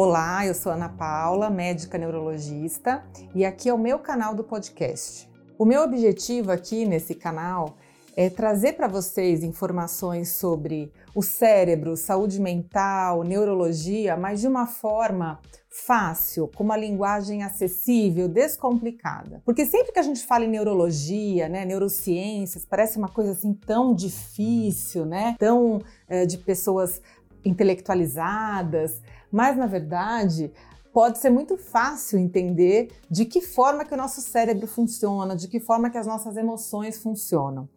Olá, eu sou Ana Paula, médica neurologista, e aqui é o meu canal do podcast. O meu objetivo aqui nesse canal é trazer para vocês informações sobre o cérebro, saúde mental, neurologia, mas de uma forma fácil, com uma linguagem acessível, descomplicada. Porque sempre que a gente fala em neurologia, né, neurociências, parece uma coisa assim tão difícil, né, tão é, de pessoas intelectualizadas, mas na verdade pode ser muito fácil entender de que forma que o nosso cérebro funciona, de que forma que as nossas emoções funcionam.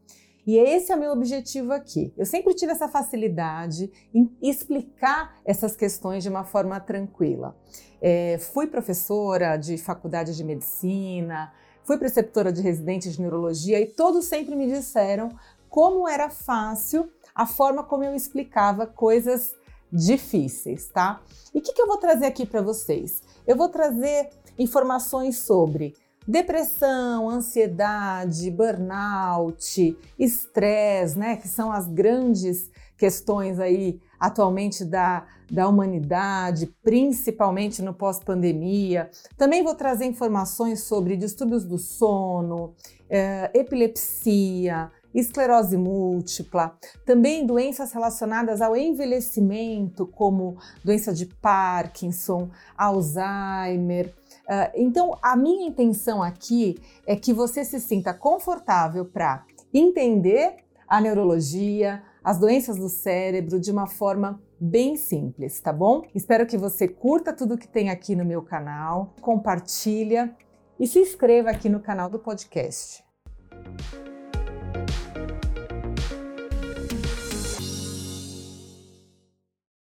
E esse é o meu objetivo aqui. Eu sempre tive essa facilidade em explicar essas questões de uma forma tranquila. É, fui professora de faculdade de medicina, fui preceptora de residentes de neurologia e todos sempre me disseram como era fácil a forma como eu explicava coisas difíceis, tá? E o que, que eu vou trazer aqui para vocês? Eu vou trazer informações sobre depressão, ansiedade, burnout, estresse, né? Que são as grandes questões aí atualmente da, da humanidade, principalmente no pós-pandemia. Também vou trazer informações sobre distúrbios do sono, eh, epilepsia, esclerose múltipla, também doenças relacionadas ao envelhecimento, como doença de Parkinson, Alzheimer. Uh, então, a minha intenção aqui é que você se sinta confortável para entender a neurologia, as doenças do cérebro de uma forma bem simples, tá bom? Espero que você curta tudo que tem aqui no meu canal, compartilha e se inscreva aqui no canal do podcast.